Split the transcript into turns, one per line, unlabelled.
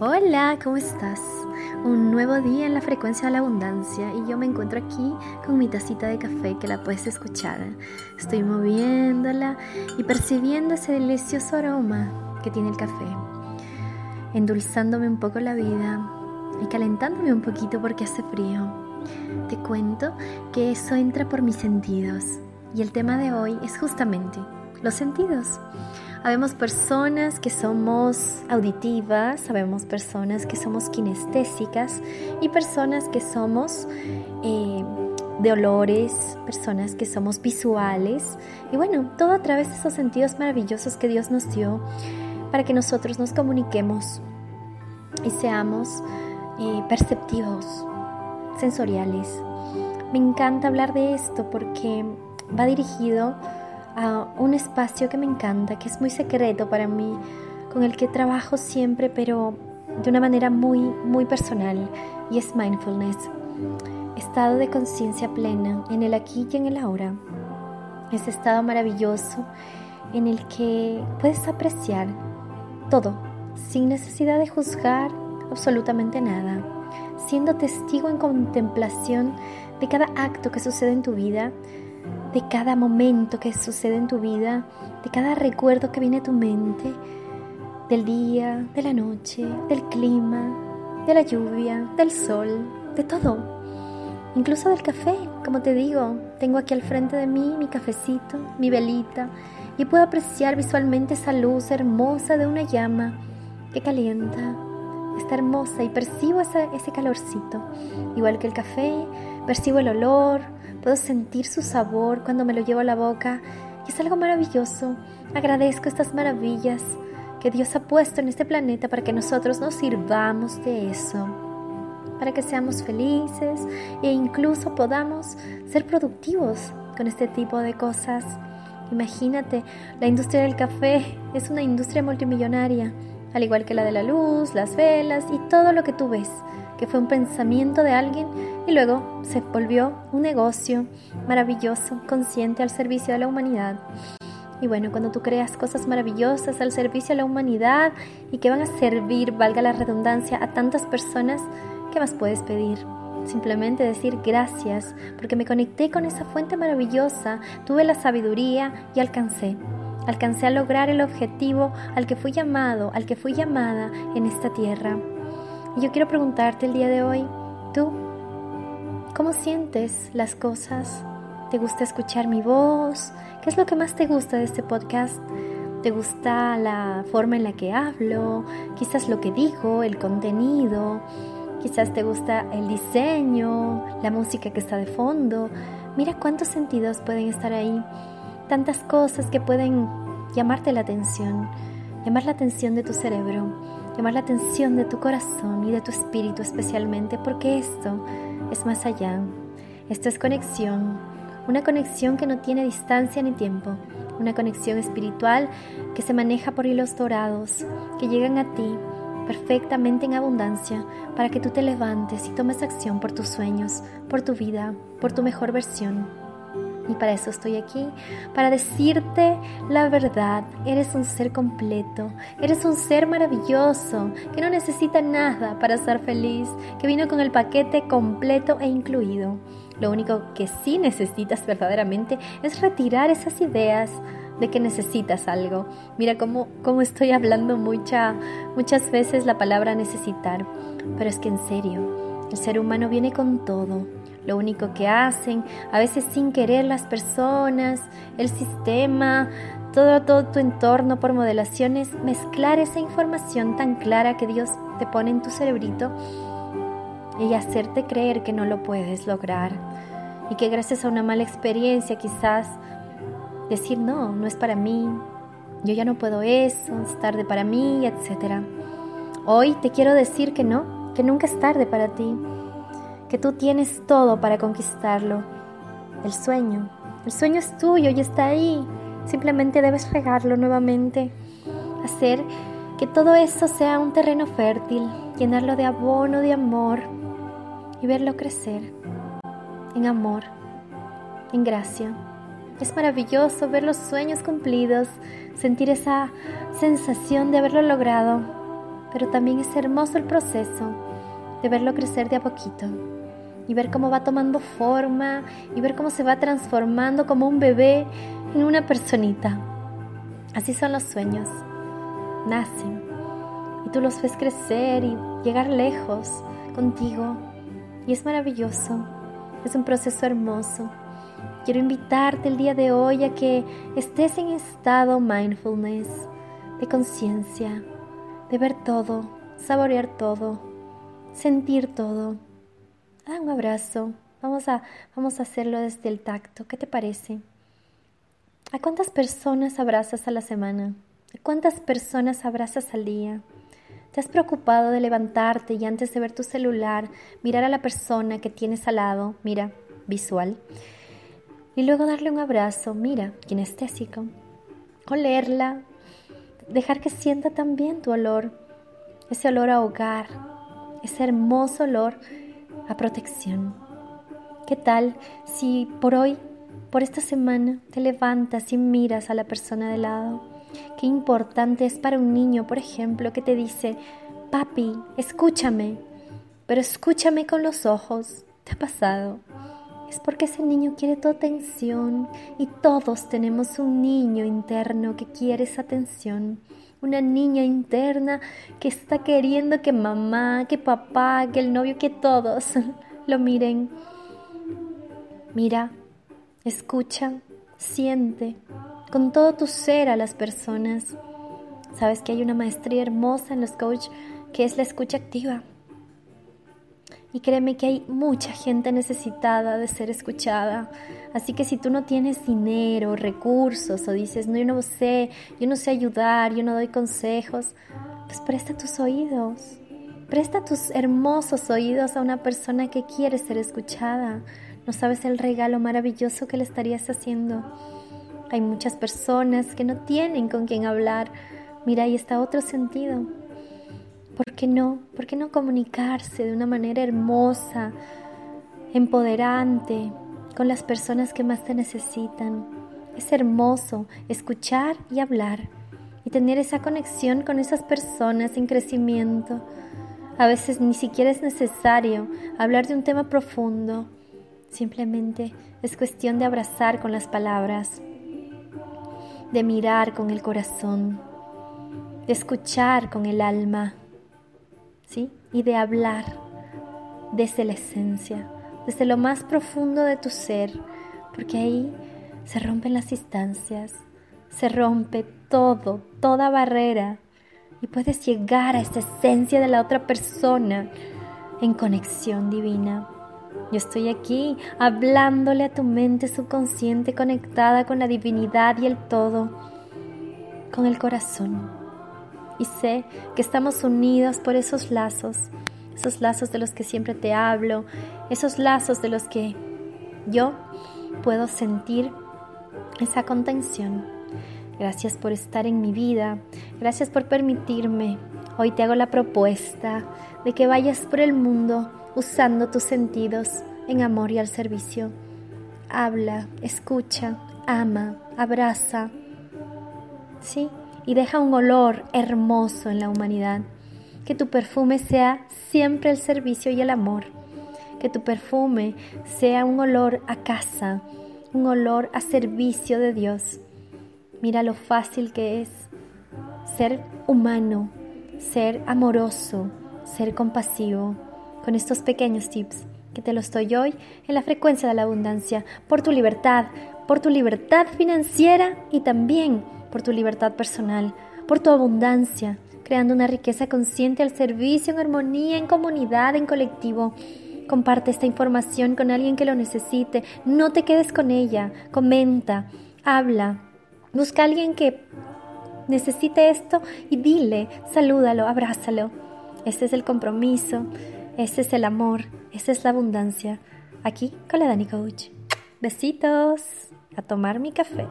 Hola, ¿cómo estás? Un nuevo día en la frecuencia de la abundancia y yo me encuentro aquí con mi tacita de café que la puedes escuchar. Estoy moviéndola y percibiendo ese delicioso aroma que tiene el café, endulzándome un poco la vida y calentándome un poquito porque hace frío. Te cuento que eso entra por mis sentidos y el tema de hoy es justamente los sentidos. Habemos personas que somos auditivas, sabemos personas que somos kinestésicas y personas que somos eh, de olores, personas que somos visuales y bueno, todo a través de esos sentidos maravillosos que Dios nos dio para que nosotros nos comuniquemos y seamos eh, perceptivos, sensoriales. Me encanta hablar de esto porque va dirigido a un espacio que me encanta, que es muy secreto para mí, con el que trabajo siempre, pero de una manera muy, muy personal, y es mindfulness. Estado de conciencia plena en el aquí y en el ahora. Ese estado maravilloso en el que puedes apreciar todo, sin necesidad de juzgar absolutamente nada, siendo testigo en contemplación de cada acto que sucede en tu vida, de cada momento que sucede en tu vida, de cada recuerdo que viene a tu mente, del día, de la noche, del clima, de la lluvia, del sol, de todo. Incluso del café, como te digo, tengo aquí al frente de mí mi cafecito, mi velita, y puedo apreciar visualmente esa luz hermosa de una llama que calienta, está hermosa y percibo ese, ese calorcito. Igual que el café, percibo el olor, Puedo sentir su sabor cuando me lo llevo a la boca y es algo maravilloso. Agradezco estas maravillas que Dios ha puesto en este planeta para que nosotros nos sirvamos de eso, para que seamos felices e incluso podamos ser productivos con este tipo de cosas. Imagínate, la industria del café es una industria multimillonaria, al igual que la de la luz, las velas y todo lo que tú ves que fue un pensamiento de alguien y luego se volvió un negocio maravilloso, consciente al servicio de la humanidad. Y bueno, cuando tú creas cosas maravillosas al servicio de la humanidad y que van a servir, valga la redundancia, a tantas personas, ¿qué más puedes pedir? Simplemente decir gracias porque me conecté con esa fuente maravillosa, tuve la sabiduría y alcancé. Alcancé a lograr el objetivo al que fui llamado, al que fui llamada en esta tierra. Y yo quiero preguntarte el día de hoy, ¿tú cómo sientes las cosas? ¿Te gusta escuchar mi voz? ¿Qué es lo que más te gusta de este podcast? ¿Te gusta la forma en la que hablo? Quizás lo que digo, el contenido. Quizás te gusta el diseño, la música que está de fondo. Mira cuántos sentidos pueden estar ahí. Tantas cosas que pueden llamarte la atención, llamar la atención de tu cerebro llamar la atención de tu corazón y de tu espíritu especialmente, porque esto es más allá. Esto es conexión, una conexión que no tiene distancia ni tiempo, una conexión espiritual que se maneja por hilos dorados, que llegan a ti perfectamente en abundancia para que tú te levantes y tomes acción por tus sueños, por tu vida, por tu mejor versión. Y para eso estoy aquí, para decirte la verdad. Eres un ser completo, eres un ser maravilloso, que no necesita nada para ser feliz, que vino con el paquete completo e incluido. Lo único que sí necesitas verdaderamente es retirar esas ideas de que necesitas algo. Mira cómo, cómo estoy hablando mucha, muchas veces la palabra necesitar, pero es que en serio, el ser humano viene con todo lo único que hacen, a veces sin querer las personas, el sistema, todo, todo tu entorno por modelaciones, mezclar esa información tan clara que Dios te pone en tu cerebrito y hacerte creer que no lo puedes lograr y que gracias a una mala experiencia quizás decir no, no es para mí, yo ya no puedo eso, es tarde para mí, etc. Hoy te quiero decir que no, que nunca es tarde para ti que tú tienes todo para conquistarlo. El sueño. El sueño es tuyo y está ahí. Simplemente debes regarlo nuevamente. Hacer que todo eso sea un terreno fértil, llenarlo de abono, de amor y verlo crecer en amor, en gracia. Es maravilloso ver los sueños cumplidos, sentir esa sensación de haberlo logrado pero también es hermoso el proceso de verlo crecer de a poquito y ver cómo va tomando forma y ver cómo se va transformando como un bebé en una personita. Así son los sueños. Nacen y tú los ves crecer y llegar lejos contigo. Y es maravilloso. Es un proceso hermoso. Quiero invitarte el día de hoy a que estés en estado mindfulness, de conciencia, de ver todo, saborear todo, sentir todo da un abrazo. Vamos a, vamos a hacerlo desde el tacto. ¿Qué te parece? ¿A cuántas personas abrazas a la semana? ¿A cuántas personas abrazas al día? ¿Te has preocupado de levantarte y antes de ver tu celular, mirar a la persona que tienes al lado, mira, visual, y luego darle un abrazo, mira, kinestésico, olerla, dejar que sienta también tu olor, ese olor a hogar, ese hermoso olor a protección. ¿Qué tal si por hoy, por esta semana, te levantas y miras a la persona de lado? Qué importante es para un niño, por ejemplo, que te dice, papi, escúchame, pero escúchame con los ojos. ¿Te ha pasado? Es porque ese niño quiere tu atención y todos tenemos un niño interno que quiere esa atención una niña interna que está queriendo que mamá, que papá, que el novio, que todos lo miren. Mira, escucha, siente con todo tu ser a las personas. Sabes que hay una maestría hermosa en los coach que es la escucha activa. Y créeme que hay mucha gente necesitada de ser escuchada. Así que si tú no tienes dinero, recursos o dices, no, yo no sé, yo no sé ayudar, yo no doy consejos, pues presta tus oídos. Presta tus hermosos oídos a una persona que quiere ser escuchada. No sabes el regalo maravilloso que le estarías haciendo. Hay muchas personas que no tienen con quién hablar. Mira, ahí está otro sentido. ¿Por qué no? ¿Por qué no comunicarse de una manera hermosa, empoderante, con las personas que más te necesitan? Es hermoso escuchar y hablar y tener esa conexión con esas personas en crecimiento. A veces ni siquiera es necesario hablar de un tema profundo, simplemente es cuestión de abrazar con las palabras, de mirar con el corazón, de escuchar con el alma ¿sí? Y de hablar desde la esencia, desde lo más profundo de tu ser, porque ahí se rompen las distancias, se rompe todo, toda barrera, y puedes llegar a esa esencia de la otra persona en conexión divina. Yo estoy aquí hablándole a tu mente subconsciente conectada con la divinidad y el todo, con el corazón y sé que estamos unidos por esos lazos, esos lazos de los que siempre te hablo, esos lazos de los que yo puedo sentir esa contención. Gracias por estar en mi vida, gracias por permitirme. Hoy te hago la propuesta de que vayas por el mundo usando tus sentidos en amor y al servicio. Habla, escucha, ama, abraza. ¿Sí? Y deja un olor hermoso en la humanidad. Que tu perfume sea siempre el servicio y el amor. Que tu perfume sea un olor a casa, un olor a servicio de Dios. Mira lo fácil que es ser humano, ser amoroso, ser compasivo. Con estos pequeños tips que te los doy hoy en la frecuencia de la abundancia, por tu libertad, por tu libertad financiera y también por tu libertad personal, por tu abundancia, creando una riqueza consciente al servicio, en armonía, en comunidad, en colectivo. Comparte esta información con alguien que lo necesite. No te quedes con ella. Comenta, habla. Busca a alguien que necesite esto y dile, salúdalo, abrázalo. Este es el compromiso, este es el amor, esta es la abundancia. Aquí con la Dani Coach. Besitos. A tomar mi café.